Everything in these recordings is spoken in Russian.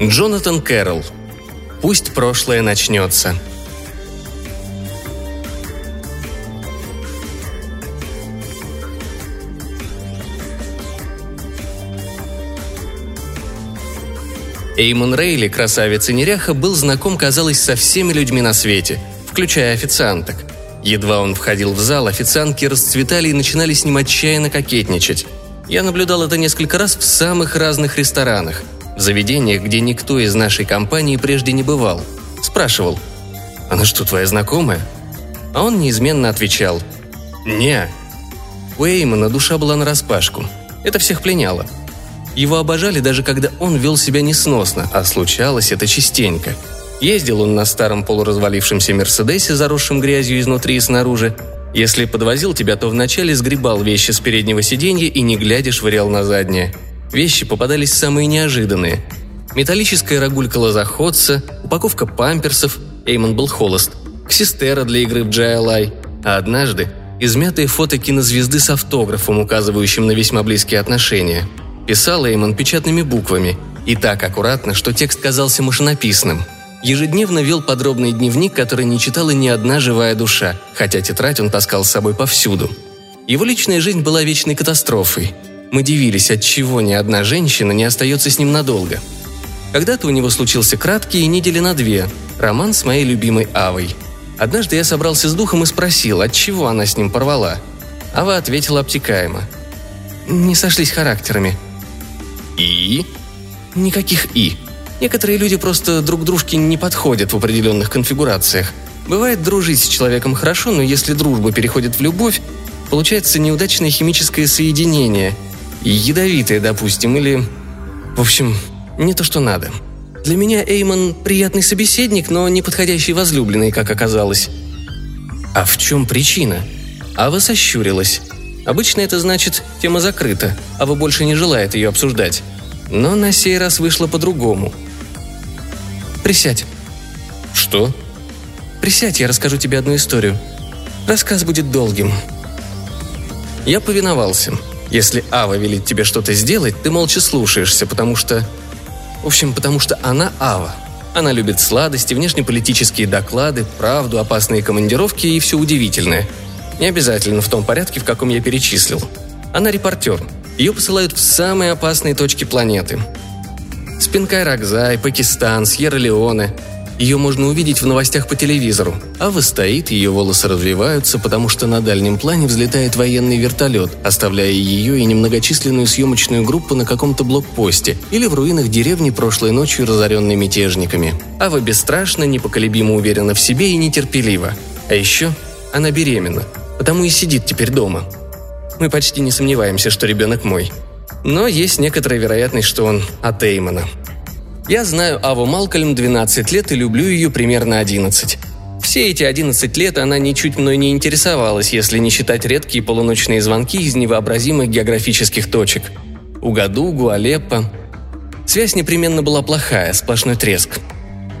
Джонатан Кэрролл. Пусть прошлое начнется. Эймон Рейли, красавец и неряха, был знаком, казалось, со всеми людьми на свете, включая официанток. Едва он входил в зал, официантки расцветали и начинали с ним отчаянно кокетничать. Я наблюдал это несколько раз в самых разных ресторанах, в заведениях, где никто из нашей компании прежде не бывал. Спрашивал, «Она что, твоя знакомая?» А он неизменно отвечал, «Не». У Эймона душа была нараспашку. Это всех пленяло – его обожали даже когда он вел себя несносно, а случалось это частенько. Ездил он на старом полуразвалившемся Мерседесе, заросшем грязью изнутри и снаружи. Если подвозил тебя, то вначале сгребал вещи с переднего сиденья и не глядя швырял на заднее. Вещи попадались самые неожиданные. Металлическая рогулька лозоходца, упаковка памперсов, Эймон был холост, ксистера для игры в GLI, а однажды измятые фото кинозвезды с автографом, указывающим на весьма близкие отношения – Писал Эймон печатными буквами, и так аккуратно, что текст казался машинописным. Ежедневно вел подробный дневник, который не читала ни одна живая душа, хотя тетрадь он таскал с собой повсюду. Его личная жизнь была вечной катастрофой. Мы дивились, от чего ни одна женщина не остается с ним надолго. Когда-то у него случился краткий недели на две роман с моей любимой Авой. Однажды я собрался с духом и спросил, от чего она с ним порвала. Ава ответила обтекаемо. «Не сошлись характерами. И? Никаких «и». Некоторые люди просто друг дружке не подходят в определенных конфигурациях. Бывает дружить с человеком хорошо, но если дружба переходит в любовь, получается неудачное химическое соединение. Ядовитое, допустим, или... В общем, не то, что надо. Для меня Эймон приятный собеседник, но неподходящий возлюбленный, как оказалось. А в чем причина? Ава сощурилась. Обычно это значит «тема закрыта», а вы больше не желает ее обсуждать. Но на сей раз вышло по-другому. «Присядь». «Что?» «Присядь, я расскажу тебе одну историю. Рассказ будет долгим». Я повиновался. Если Ава велит тебе что-то сделать, ты молча слушаешься, потому что... В общем, потому что она Ава. Она любит сладости, внешнеполитические доклады, правду, опасные командировки и все удивительное – не обязательно в том порядке, в каком я перечислил. Она репортер. Ее посылают в самые опасные точки планеты. Спинкай Ракзай, Пакистан, Сьерра-Леоне. Ее можно увидеть в новостях по телевизору. Ава стоит, ее волосы развиваются, потому что на дальнем плане взлетает военный вертолет, оставляя ее и немногочисленную съемочную группу на каком-то блокпосте или в руинах деревни прошлой ночью, разоренной мятежниками. Ава бесстрашна, непоколебимо уверена в себе и нетерпелива. А еще она беременна, потому и сидит теперь дома. Мы почти не сомневаемся, что ребенок мой. Но есть некоторая вероятность, что он от Эймона. Я знаю Аву Малкольм 12 лет и люблю ее примерно 11. Все эти 11 лет она ничуть мной не интересовалась, если не считать редкие полуночные звонки из невообразимых географических точек. Угадугу, Алеппо. Связь непременно была плохая, сплошной треск.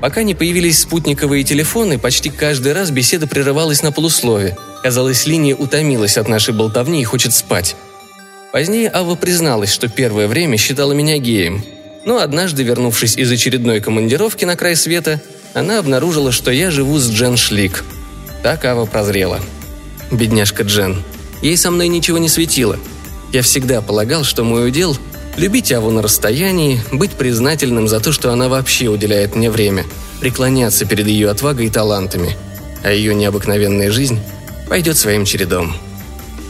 Пока не появились спутниковые телефоны, почти каждый раз беседа прерывалась на полуслове. Казалось, линия утомилась от нашей болтовни и хочет спать. Позднее Ава призналась, что первое время считала меня геем. Но однажды, вернувшись из очередной командировки на край света, она обнаружила, что я живу с Джен Шлик. Так Ава прозрела. Бедняжка Джен. Ей со мной ничего не светило. Я всегда полагал, что мой удел Любить Аву на расстоянии, быть признательным за то, что она вообще уделяет мне время, преклоняться перед ее отвагой и талантами, а ее необыкновенная жизнь пойдет своим чередом.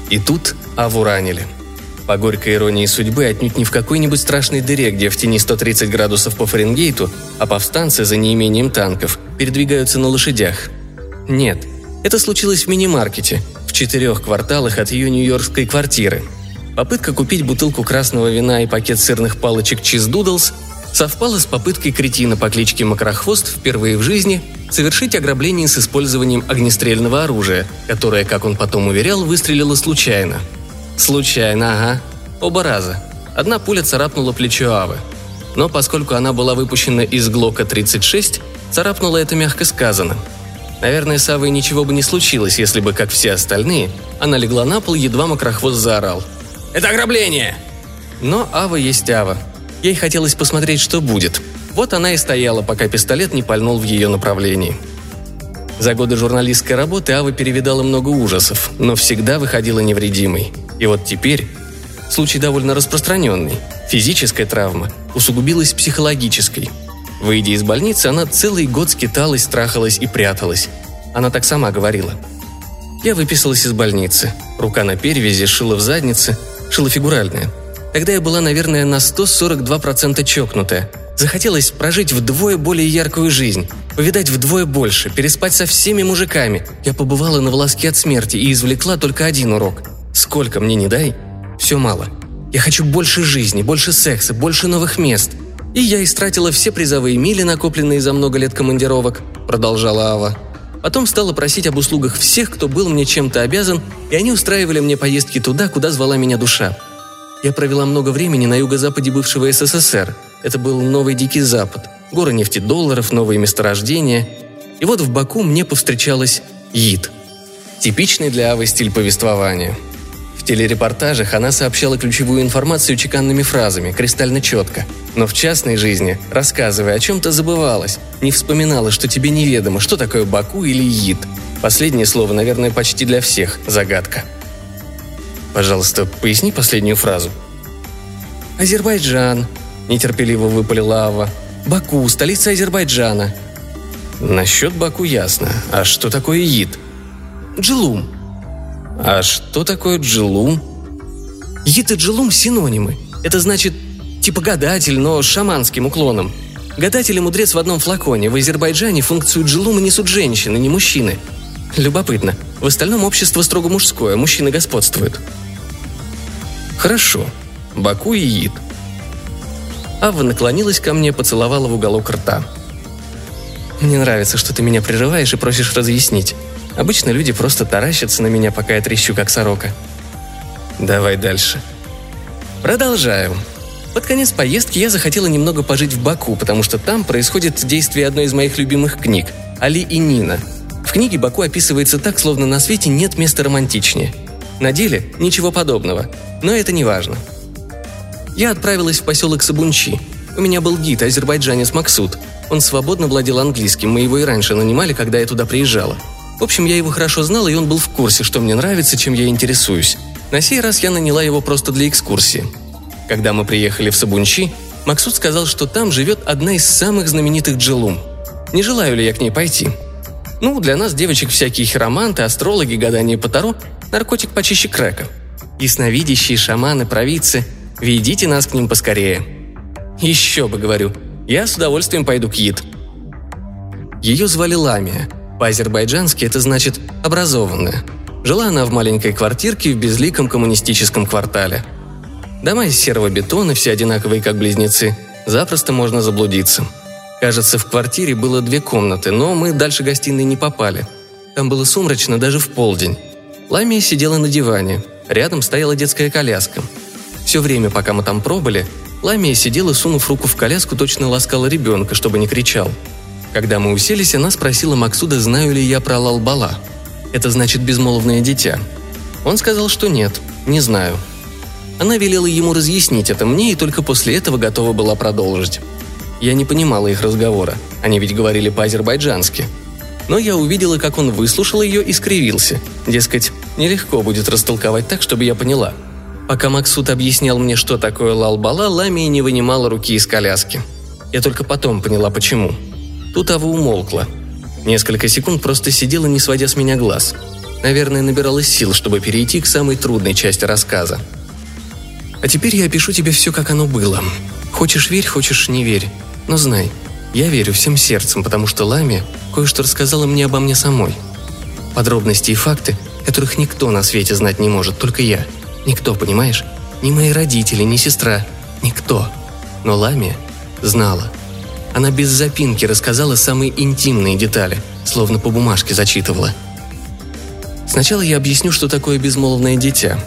И тут Аву ранили. По горькой иронии судьбы, отнюдь не в какой-нибудь страшной дыре, где в тени 130 градусов по Фаренгейту, а повстанцы за неимением танков передвигаются на лошадях. Нет, это случилось в мини-маркете, в четырех кварталах от ее нью-йоркской квартиры – Попытка купить бутылку красного вина и пакет сырных палочек Cheese Doodles совпала с попыткой кретина по кличке Макрохвост впервые в жизни совершить ограбление с использованием огнестрельного оружия, которое, как он потом уверял, выстрелило случайно. Случайно, ага. Оба раза. Одна пуля царапнула плечо Авы. Но поскольку она была выпущена из Глока-36, царапнула это мягко сказано. Наверное, с Авой ничего бы не случилось, если бы, как все остальные, она легла на пол, едва Макрохвост заорал – это ограбление!» Но Ава есть Ава. Ей хотелось посмотреть, что будет. Вот она и стояла, пока пистолет не пальнул в ее направлении. За годы журналистской работы Ава перевидала много ужасов, но всегда выходила невредимой. И вот теперь случай довольно распространенный. Физическая травма усугубилась психологической. Выйдя из больницы, она целый год скиталась, страхалась и пряталась. Она так сама говорила. Я выписалась из больницы. Рука на перевязи, шила в заднице, шила фигуральная. Тогда я была, наверное, на 142% чокнутая – Захотелось прожить вдвое более яркую жизнь, повидать вдвое больше, переспать со всеми мужиками. Я побывала на волоске от смерти и извлекла только один урок. Сколько мне не дай, все мало. Я хочу больше жизни, больше секса, больше новых мест. И я истратила все призовые мили, накопленные за много лет командировок, продолжала Ава. Потом стала просить об услугах всех, кто был мне чем-то обязан, и они устраивали мне поездки туда, куда звала меня душа. Я провела много времени на юго-западе бывшего СССР – это был новый Дикий Запад. Горы нефтедолларов, новые месторождения. И вот в Баку мне повстречалась ИД. Типичный для Авы стиль повествования. Телерепортажах она сообщала ключевую информацию чеканными фразами, кристально четко. Но в частной жизни, рассказывая о чем-то, забывалась, не вспоминала, что тебе неведомо, что такое Баку или ИД. Последнее слово, наверное, почти для всех – загадка. Пожалуйста, поясни последнюю фразу. Азербайджан, – нетерпеливо выпалила Ава. «Баку, столица Азербайджана». «Насчет Баку ясно. А что такое ид?» «Джилум». «А что такое джилум?» «Ид и джилум – синонимы. Это значит типа гадатель, но с шаманским уклоном. Гадатель и мудрец в одном флаконе. В Азербайджане функцию джилума несут женщины, не мужчины. Любопытно. В остальном общество строго мужское, мужчины господствуют. Хорошо. Баку и Ид. Ава наклонилась ко мне, поцеловала в уголок рта. «Мне нравится, что ты меня прерываешь и просишь разъяснить. Обычно люди просто таращатся на меня, пока я трещу, как сорока». «Давай дальше». «Продолжаю», под конец поездки я захотела немного пожить в Баку, потому что там происходит действие одной из моих любимых книг – «Али и Нина». В книге Баку описывается так, словно на свете нет места романтичнее. На деле ничего подобного, но это не важно – я отправилась в поселок Сабунчи. У меня был гид, азербайджанец Максут. Он свободно владел английским, мы его и раньше нанимали, когда я туда приезжала. В общем, я его хорошо знала, и он был в курсе, что мне нравится, чем я интересуюсь. На сей раз я наняла его просто для экскурсии. Когда мы приехали в Сабунчи, Максут сказал, что там живет одна из самых знаменитых джилум. Не желаю ли я к ней пойти? Ну, для нас, девочек, всякие хироманты, астрологи, гадания по Таро – наркотик почище крека. Ясновидящие, шаманы, провидцы – Ведите нас к ним поскорее». «Еще бы, говорю. Я с удовольствием пойду к Ид». Ее звали Ламия. По-азербайджански это значит «образованная». Жила она в маленькой квартирке в безликом коммунистическом квартале. Дома из серого бетона, все одинаковые как близнецы. Запросто можно заблудиться. Кажется, в квартире было две комнаты, но мы дальше гостиной не попали. Там было сумрачно даже в полдень. Ламия сидела на диване. Рядом стояла детская коляска. Все время, пока мы там пробыли, Ламия сидела, сунув руку в коляску, точно ласкала ребенка, чтобы не кричал. Когда мы уселись, она спросила Максуда, знаю ли я про Лалбала. Это значит «безмолвное дитя». Он сказал, что нет, не знаю. Она велела ему разъяснить это мне и только после этого готова была продолжить. Я не понимала их разговора, они ведь говорили по-азербайджански. Но я увидела, как он выслушал ее и скривился. Дескать, нелегко будет растолковать так, чтобы я поняла – Пока Максут объяснял мне, что такое лалбала, Ламия не вынимала руки из коляски. Я только потом поняла, почему. Тут Ава умолкла. Несколько секунд просто сидела, не сводя с меня глаз. Наверное, набиралась сил, чтобы перейти к самой трудной части рассказа. А теперь я опишу тебе все, как оно было. Хочешь верь, хочешь не верь. Но знай, я верю всем сердцем, потому что Ламия кое-что рассказала мне обо мне самой. Подробности и факты, которых никто на свете знать не может, только я – Никто, понимаешь? Ни мои родители, ни сестра. Никто. Но Ламия знала. Она без запинки рассказала самые интимные детали, словно по бумажке зачитывала. Сначала я объясню, что такое безмолвное дитя.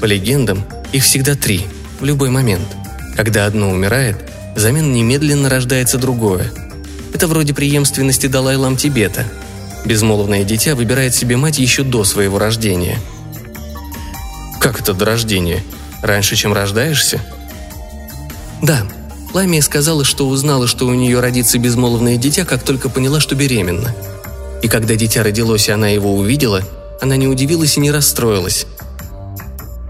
По легендам, их всегда три, в любой момент. Когда одно умирает, взамен немедленно рождается другое. Это вроде преемственности Далай-Лам Тибета. Безмолвное дитя выбирает себе мать еще до своего рождения – как это до рождения? Раньше, чем рождаешься? Да. Ламия сказала, что узнала, что у нее родится безмолвное дитя, как только поняла, что беременна. И когда дитя родилось, и она его увидела, она не удивилась и не расстроилась.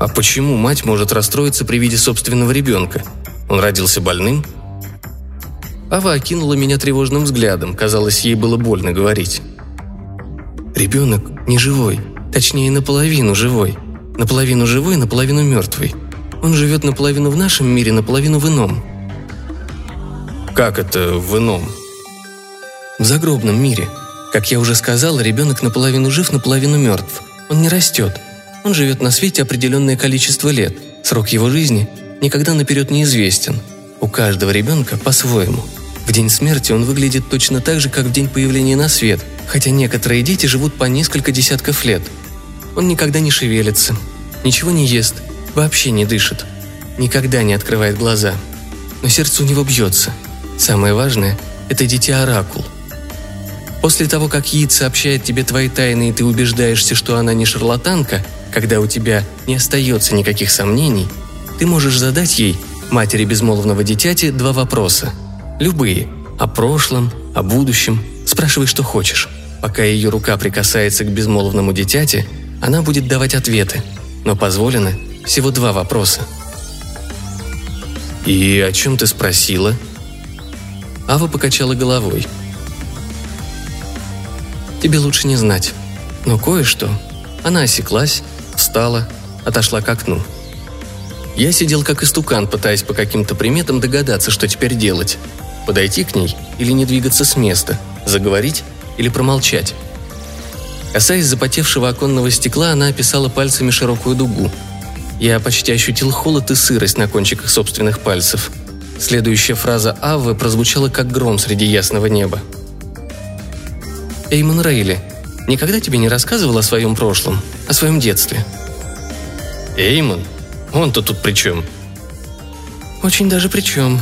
А почему мать может расстроиться при виде собственного ребенка? Он родился больным? Ава окинула меня тревожным взглядом, казалось, ей было больно говорить. Ребенок не живой, точнее, наполовину живой. Наполовину живой, наполовину мертвый. Он живет наполовину в нашем мире, наполовину в ином. Как это в ином? В загробном мире. Как я уже сказал, ребенок наполовину жив, наполовину мертв. Он не растет. Он живет на свете определенное количество лет. Срок его жизни никогда наперед неизвестен. У каждого ребенка по-своему. В день смерти он выглядит точно так же, как в день появления на свет, хотя некоторые дети живут по несколько десятков лет. Он никогда не шевелится, ничего не ест, вообще не дышит, никогда не открывает глаза. Но сердце у него бьется – Самое важное – это дитя-оракул. После того, как Йид сообщает тебе твои тайны, и ты убеждаешься, что она не шарлатанка, когда у тебя не остается никаких сомнений, ты можешь задать ей, матери безмолвного дитяти, два вопроса. Любые. О прошлом, о будущем. Спрашивай, что хочешь. Пока ее рука прикасается к безмолвному дитяти, она будет давать ответы. Но позволено всего два вопроса. «И о чем ты спросила?» Ава покачала головой. «Тебе лучше не знать. Но кое-что...» Она осеклась, встала, отошла к окну. Я сидел как истукан, пытаясь по каким-то приметам догадаться, что теперь делать. Подойти к ней или не двигаться с места, заговорить или промолчать. Касаясь запотевшего оконного стекла, она описала пальцами широкую дугу. Я почти ощутил холод и сырость на кончиках собственных пальцев – Следующая фраза Аввы прозвучала как гром среди ясного неба. «Эймон Рейли, никогда тебе не рассказывал о своем прошлом, о своем детстве?» «Эймон? Он-то тут при чем?» «Очень даже при чем»,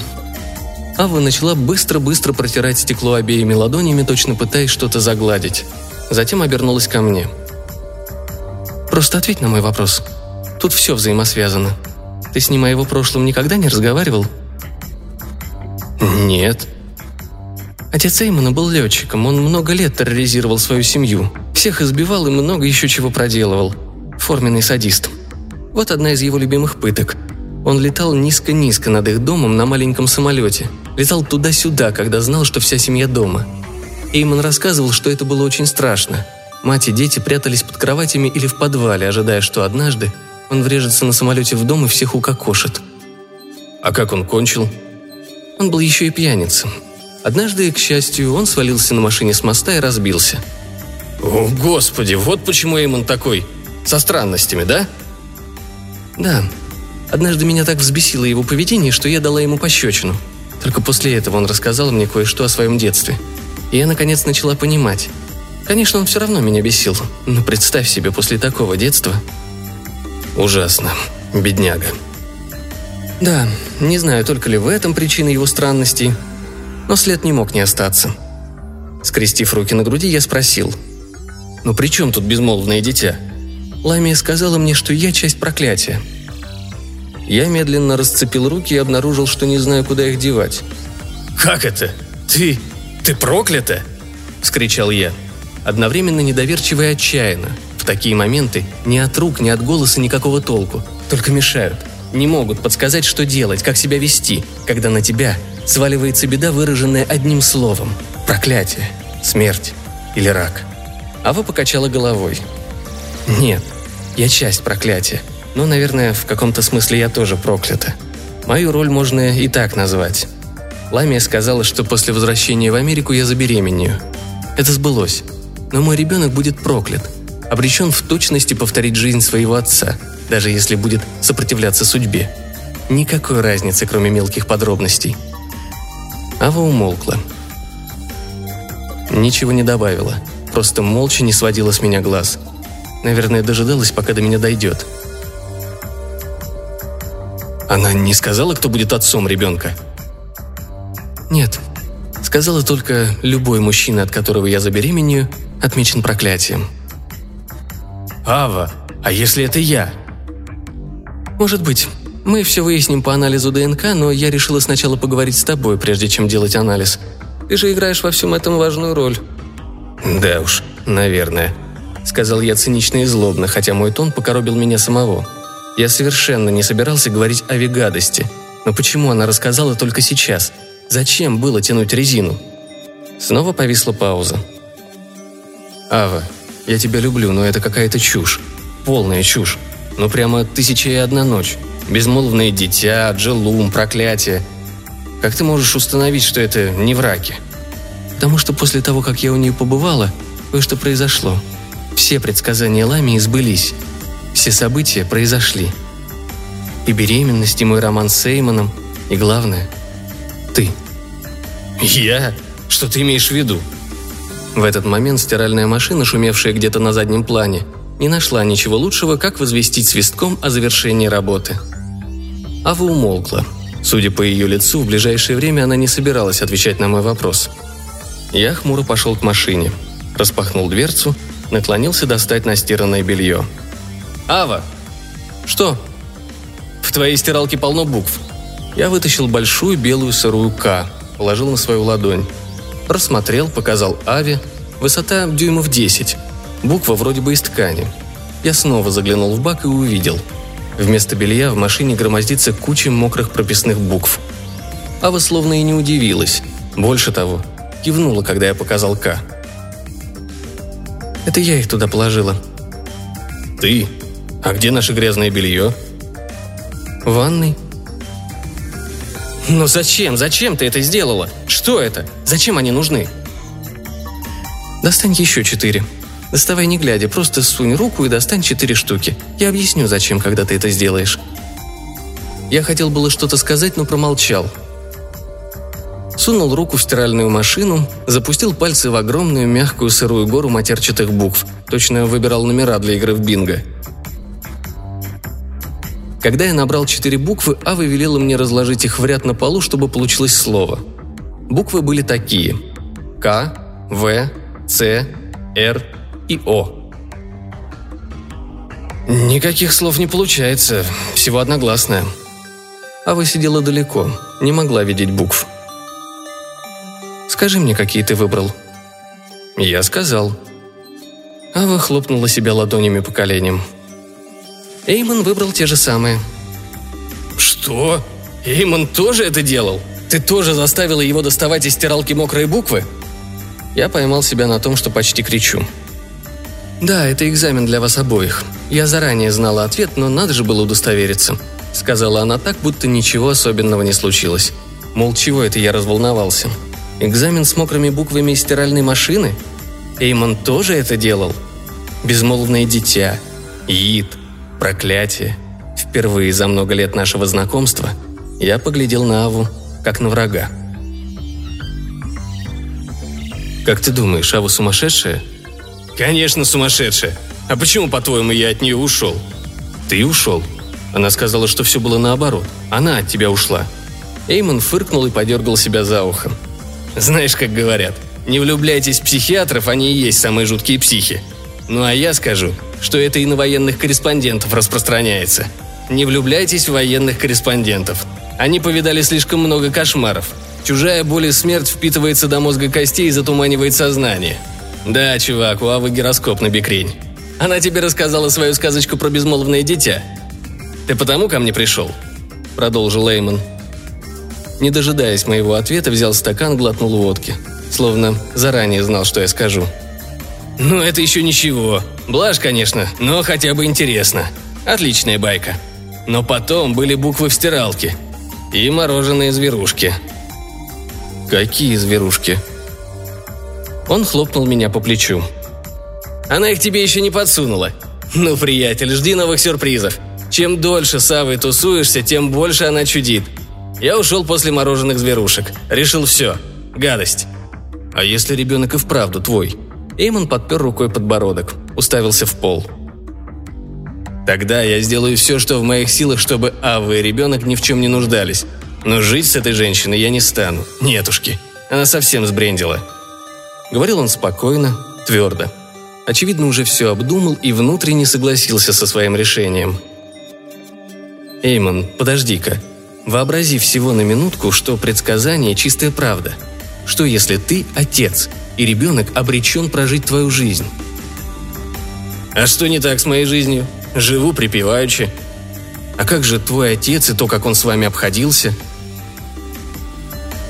Ава начала быстро-быстро протирать стекло обеими ладонями, точно пытаясь что-то загладить. Затем обернулась ко мне. «Просто ответь на мой вопрос. Тут все взаимосвязано. Ты с ним о его прошлом никогда не разговаривал?» «Нет». Отец Эймона был летчиком, он много лет терроризировал свою семью. Всех избивал и много еще чего проделывал. Форменный садист. Вот одна из его любимых пыток. Он летал низко-низко над их домом на маленьком самолете. Летал туда-сюда, когда знал, что вся семья дома. Эймон рассказывал, что это было очень страшно. Мать и дети прятались под кроватями или в подвале, ожидая, что однажды он врежется на самолете в дом и всех укокошит. «А как он кончил?» Он был еще и пьяницей. Однажды, к счастью, он свалился на машине с моста и разбился. «О, господи, вот почему Эймон такой. Со странностями, да?» «Да. Однажды меня так взбесило его поведение, что я дала ему пощечину. Только после этого он рассказал мне кое-что о своем детстве. И я, наконец, начала понимать. Конечно, он все равно меня бесил, но представь себе после такого детства...» «Ужасно. Бедняга», да, не знаю, только ли в этом причина его странностей, но след не мог не остаться. Скрестив руки на груди, я спросил. «Ну при чем тут безмолвное дитя?» Ламия сказала мне, что я часть проклятия. Я медленно расцепил руки и обнаружил, что не знаю, куда их девать. «Как это? Ты... ты проклята?» – вскричал я. Одновременно недоверчиво и отчаянно. В такие моменты ни от рук, ни от голоса никакого толку. Только мешают – не могут подсказать, что делать, как себя вести, когда на тебя сваливается беда, выраженная одним словом – проклятие, смерть или рак. Ава покачала головой. «Нет, я часть проклятия, но, наверное, в каком-то смысле я тоже проклята. Мою роль можно и так назвать. Ламия сказала, что после возвращения в Америку я забеременею. Это сбылось. Но мой ребенок будет проклят, обречен в точности повторить жизнь своего отца – даже если будет сопротивляться судьбе. Никакой разницы, кроме мелких подробностей. Ава умолкла. Ничего не добавила, просто молча не сводила с меня глаз. Наверное, дожидалась, пока до меня дойдет. Она не сказала, кто будет отцом ребенка? Нет. Сказала только, любой мужчина, от которого я забеременею, отмечен проклятием. «Ава, а если это я?» Может быть. Мы все выясним по анализу ДНК, но я решила сначала поговорить с тобой, прежде чем делать анализ. Ты же играешь во всем этом важную роль». «Да уж, наверное», — сказал я цинично и злобно, хотя мой тон покоробил меня самого. Я совершенно не собирался говорить о вегадости. Но почему она рассказала только сейчас? Зачем было тянуть резину? Снова повисла пауза. «Ава, я тебя люблю, но это какая-то чушь. Полная чушь. Ну прямо тысяча и одна ночь. Безмолвное дитя, джелум, проклятие. Как ты можешь установить, что это не враки? Потому что после того, как я у нее побывала, кое-что произошло. Все предсказания Лами избылись. Все события произошли. И беременность, и мой роман с Эймоном, и главное – ты. Я? Что ты имеешь в виду? В этот момент стиральная машина, шумевшая где-то на заднем плане, не нашла ничего лучшего, как возвестить свистком о завершении работы – Ава умолкла. Судя по ее лицу, в ближайшее время она не собиралась отвечать на мой вопрос. Я хмуро пошел к машине, распахнул дверцу, наклонился достать настиранное белье. «Ава!» «Что?» «В твоей стиралке полно букв». Я вытащил большую белую сырую «К», положил на свою ладонь. Рассмотрел, показал Аве. Высота дюймов 10. Буква вроде бы из ткани. Я снова заглянул в бак и увидел – Вместо белья в машине громоздится куча мокрых прописных букв. Ава словно и не удивилась. Больше того, кивнула, когда я показал «К». Это я их туда положила. Ты? А где наше грязное белье? В ванной. Но зачем? Зачем ты это сделала? Что это? Зачем они нужны? Достань еще четыре. Доставай не глядя, просто сунь руку и достань четыре штуки. Я объясню, зачем, когда ты это сделаешь». Я хотел было что-то сказать, но промолчал. Сунул руку в стиральную машину, запустил пальцы в огромную мягкую сырую гору матерчатых букв. Точно выбирал номера для игры в бинго. Когда я набрал четыре буквы, Ава велела мне разложить их в ряд на полу, чтобы получилось слово. Буквы были такие. К, В, С, Р, и О. Никаких слов не получается, всего одногласное. Ава сидела далеко, не могла видеть букв. «Скажи мне, какие ты выбрал?» «Я сказал». Ава хлопнула себя ладонями по коленям. Эймон выбрал те же самые. «Что? Эймон тоже это делал? Ты тоже заставила его доставать из стиралки мокрые буквы?» Я поймал себя на том, что почти кричу. «Да, это экзамен для вас обоих. Я заранее знала ответ, но надо же было удостовериться», — сказала она так, будто ничего особенного не случилось. Мол, чего это я разволновался? Экзамен с мокрыми буквами из стиральной машины? Эймон тоже это делал? Безмолвное дитя, Ид, проклятие. Впервые за много лет нашего знакомства я поглядел на Аву, как на врага. «Как ты думаешь, Ава сумасшедшая?» «Конечно, сумасшедшая. А почему, по-твоему, я от нее ушел?» «Ты ушел?» Она сказала, что все было наоборот. Она от тебя ушла. Эймон фыркнул и подергал себя за ухом. «Знаешь, как говорят, не влюбляйтесь в психиатров, они и есть самые жуткие психи. Ну а я скажу, что это и на военных корреспондентов распространяется. Не влюбляйтесь в военных корреспондентов. Они повидали слишком много кошмаров. Чужая боль и смерть впитывается до мозга костей и затуманивает сознание. «Да, чувак, у Авы гироскоп на бикрень. Она тебе рассказала свою сказочку про безмолвное дитя. Ты потому ко мне пришел?» Продолжил Леймон. Не дожидаясь моего ответа, взял стакан, глотнул водки. Словно заранее знал, что я скажу. «Ну, это еще ничего. Блажь, конечно, но хотя бы интересно. Отличная байка. Но потом были буквы в стиралке. И мороженые зверушки». «Какие зверушки?» Он хлопнул меня по плечу. «Она их тебе еще не подсунула. Ну, приятель, жди новых сюрпризов. Чем дольше с Авой тусуешься, тем больше она чудит. Я ушел после мороженых зверушек. Решил все. Гадость. А если ребенок и вправду твой? Эймон подпер рукой подбородок, уставился в пол. Тогда я сделаю все, что в моих силах, чтобы Ава и ребенок ни в чем не нуждались. Но жить с этой женщиной я не стану. Нетушки. Она совсем сбрендила. Говорил он спокойно, твердо. Очевидно, уже все обдумал и внутренне согласился со своим решением. Эймон, подожди-ка. Вообрази всего на минутку, что предсказание – чистая правда. Что если ты – отец, и ребенок обречен прожить твою жизнь? А что не так с моей жизнью? Живу припеваючи. А как же твой отец и то, как он с вами обходился?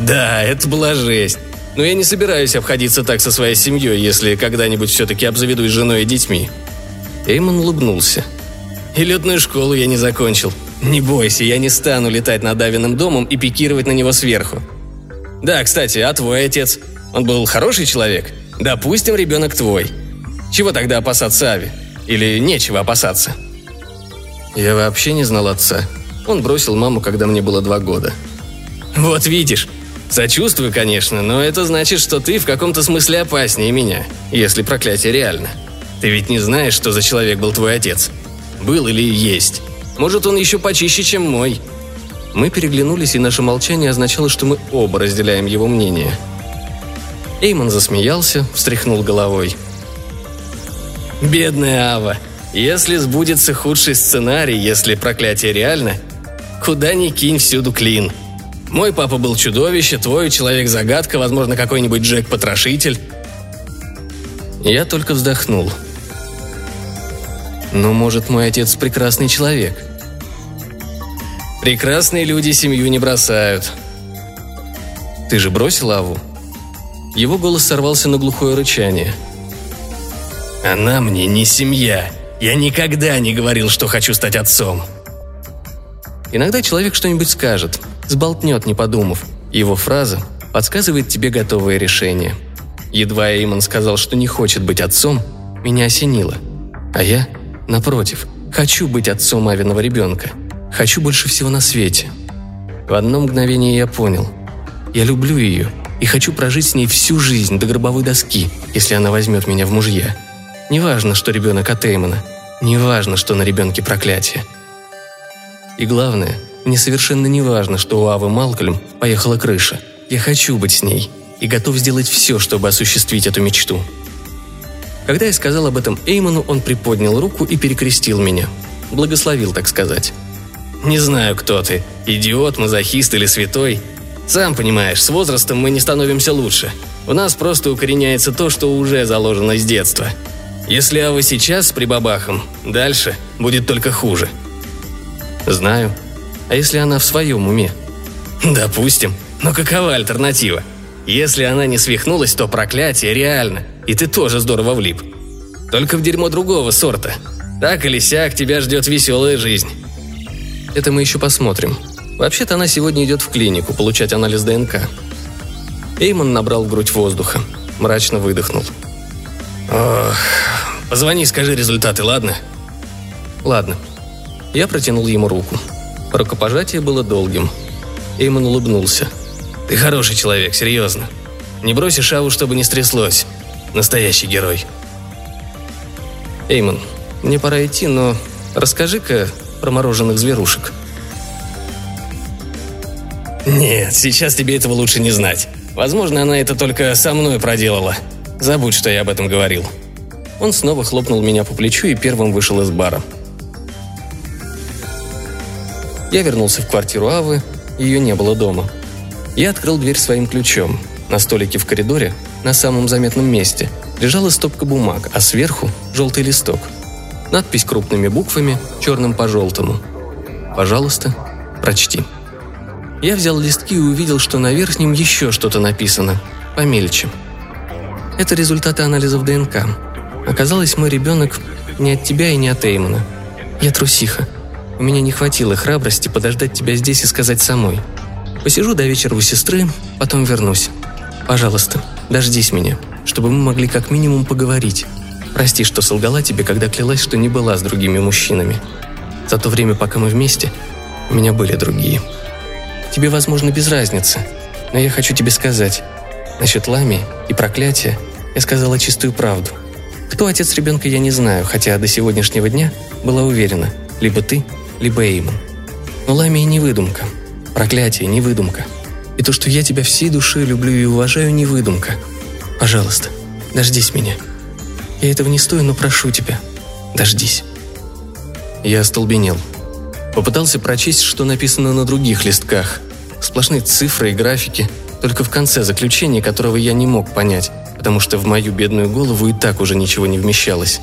Да, это была жесть. Но я не собираюсь обходиться так со своей семьей, если когда-нибудь все-таки обзаведусь женой и детьми. Эймон улыбнулся. И летную школу я не закончил. Не бойся, я не стану летать над Авиным домом и пикировать на него сверху. Да, кстати, а твой отец? Он был хороший человек? Допустим, ребенок твой. Чего тогда опасаться Ави? Или нечего опасаться? Я вообще не знал отца. Он бросил маму, когда мне было два года. Вот видишь. Сочувствую, конечно, но это значит, что ты в каком-то смысле опаснее меня, если проклятие реально. Ты ведь не знаешь, что за человек был твой отец. Был или есть. Может, он еще почище, чем мой. Мы переглянулись, и наше молчание означало, что мы оба разделяем его мнение. Эймон засмеялся, встряхнул головой. «Бедная Ава. Если сбудется худший сценарий, если проклятие реально, куда ни кинь, всюду клин. Мой папа был чудовище, твой человек-загадка, возможно, какой-нибудь Джек-потрошитель». Я только вздохнул. Но, может, мой отец прекрасный человек. Прекрасные люди семью не бросают. Ты же бросил Аву? Его голос сорвался на глухое рычание. Она мне не семья. Я никогда не говорил, что хочу стать отцом. Иногда человек что-нибудь скажет, сболтнет, не подумав. Его фраза подсказывает тебе готовое решение. Едва Эймон сказал, что не хочет быть отцом, меня осенило. А я, напротив, хочу быть отцом Авиного ребенка – Хочу больше всего на свете. В одно мгновение я понял. Я люблю ее и хочу прожить с ней всю жизнь до гробовой доски, если она возьмет меня в мужья. Неважно, что ребенок от Эймона. Неважно, что на ребенке проклятие. И главное, мне совершенно не важно, что у Авы Малкольм поехала крыша. Я хочу быть с ней и готов сделать все, чтобы осуществить эту мечту. Когда я сказал об этом Эймону, он приподнял руку и перекрестил меня. Благословил, так сказать. Не знаю, кто ты. Идиот, мазохист или святой. Сам понимаешь, с возрастом мы не становимся лучше. У нас просто укореняется то, что уже заложено с детства. Если Ава сейчас с прибабахом, дальше будет только хуже. Знаю. А если она в своем уме? Допустим. Но какова альтернатива? Если она не свихнулась, то проклятие реально. И ты тоже здорово влип. Только в дерьмо другого сорта. Так или сяк тебя ждет веселая жизнь. Это мы еще посмотрим. Вообще-то она сегодня идет в клинику получать анализ ДНК. Эймон набрал в грудь воздуха. Мрачно выдохнул. Ох, позвони, скажи результаты, ладно? Ладно. Я протянул ему руку. Рукопожатие было долгим. Эймон улыбнулся. Ты хороший человек, серьезно. Не бросишь Аву, чтобы не стряслось. Настоящий герой. Эймон, мне пора идти, но расскажи-ка, промороженных зверушек. Нет, сейчас тебе этого лучше не знать. Возможно, она это только со мной проделала. Забудь, что я об этом говорил. Он снова хлопнул меня по плечу и первым вышел из бара. Я вернулся в квартиру Авы, ее не было дома. Я открыл дверь своим ключом. На столике в коридоре, на самом заметном месте, лежала стопка бумаг, а сверху – желтый листок – Надпись крупными буквами, черным по желтому. «Пожалуйста, прочти». Я взял листки и увидел, что на верхнем еще что-то написано, помельче. Это результаты анализов ДНК. Оказалось, мой ребенок не от тебя и не от Эймона. Я трусиха. У меня не хватило храбрости подождать тебя здесь и сказать самой. Посижу до вечера у сестры, потом вернусь. Пожалуйста, дождись меня, чтобы мы могли как минимум поговорить. Прости, что солгала тебе, когда клялась, что не была с другими мужчинами. За то время, пока мы вместе, у меня были другие. Тебе, возможно, без разницы, но я хочу тебе сказать. Насчет Лами и проклятия я сказала чистую правду. Кто отец ребенка, я не знаю, хотя до сегодняшнего дня была уверена, либо ты, либо Эймон. Но Лами не выдумка. Проклятие не выдумка. И то, что я тебя всей душой люблю и уважаю, не выдумка. Пожалуйста, дождись меня. Я этого не стою, но прошу тебя, дождись». Я остолбенел. Попытался прочесть, что написано на других листках. Сплошные цифры и графики, только в конце заключения, которого я не мог понять, потому что в мою бедную голову и так уже ничего не вмещалось.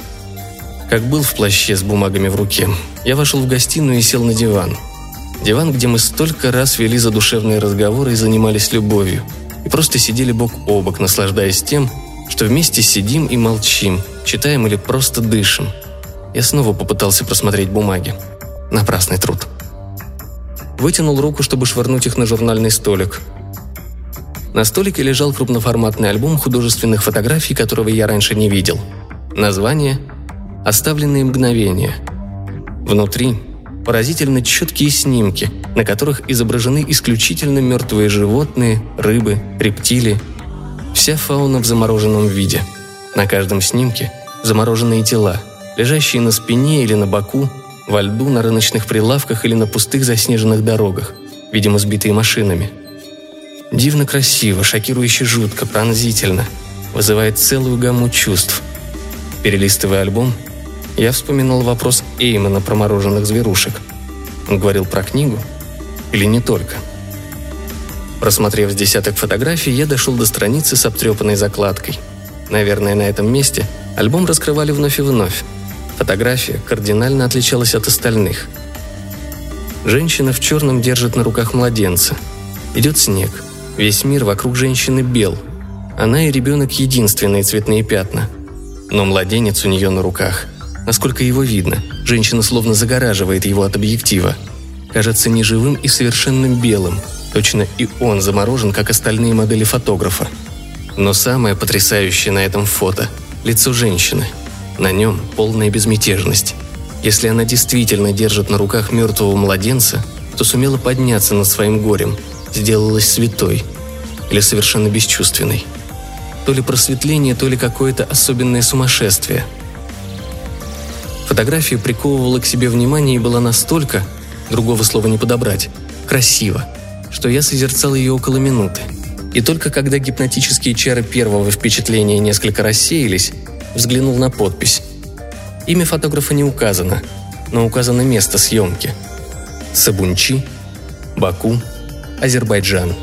Как был в плаще с бумагами в руке, я вошел в гостиную и сел на диван. Диван, где мы столько раз вели задушевные разговоры и занимались любовью. И просто сидели бок о бок, наслаждаясь тем, что вместе сидим и молчим, читаем или просто дышим. Я снова попытался просмотреть бумаги. Напрасный труд. Вытянул руку, чтобы швырнуть их на журнальный столик. На столике лежал крупноформатный альбом художественных фотографий, которого я раньше не видел. Название «Оставленные мгновения». Внутри поразительно четкие снимки, на которых изображены исключительно мертвые животные, рыбы, рептилии. Вся фауна в замороженном виде. На каждом снимке замороженные тела, лежащие на спине или на боку, во льду, на рыночных прилавках или на пустых заснеженных дорогах, видимо, сбитые машинами. Дивно красиво, шокирующе жутко, пронзительно. Вызывает целую гамму чувств. Перелистывая альбом, я вспоминал вопрос Эймона про мороженых зверушек. Он говорил про книгу? Или не только? Просмотрев с десяток фотографий, я дошел до страницы с обтрепанной закладкой. Наверное, на этом месте альбом раскрывали вновь и вновь. Фотография кардинально отличалась от остальных. Женщина в черном держит на руках младенца. Идет снег. Весь мир вокруг женщины бел. Она и ребенок единственные цветные пятна. Но младенец у нее на руках. Насколько его видно, женщина словно загораживает его от объектива. Кажется неживым и совершенно белым. Точно и он заморожен, как остальные модели фотографа. Но самое потрясающее на этом фото – лицо женщины. На нем полная безмятежность. Если она действительно держит на руках мертвого младенца, то сумела подняться над своим горем, сделалась святой или совершенно бесчувственной. То ли просветление, то ли какое-то особенное сумасшествие – Фотография приковывала к себе внимание и была настолько, другого слова не подобрать, красиво, что я созерцал ее около минуты. И только когда гипнотические чары первого впечатления несколько рассеялись, взглянул на подпись. Имя фотографа не указано, но указано место съемки. Сабунчи, Баку, Азербайджан.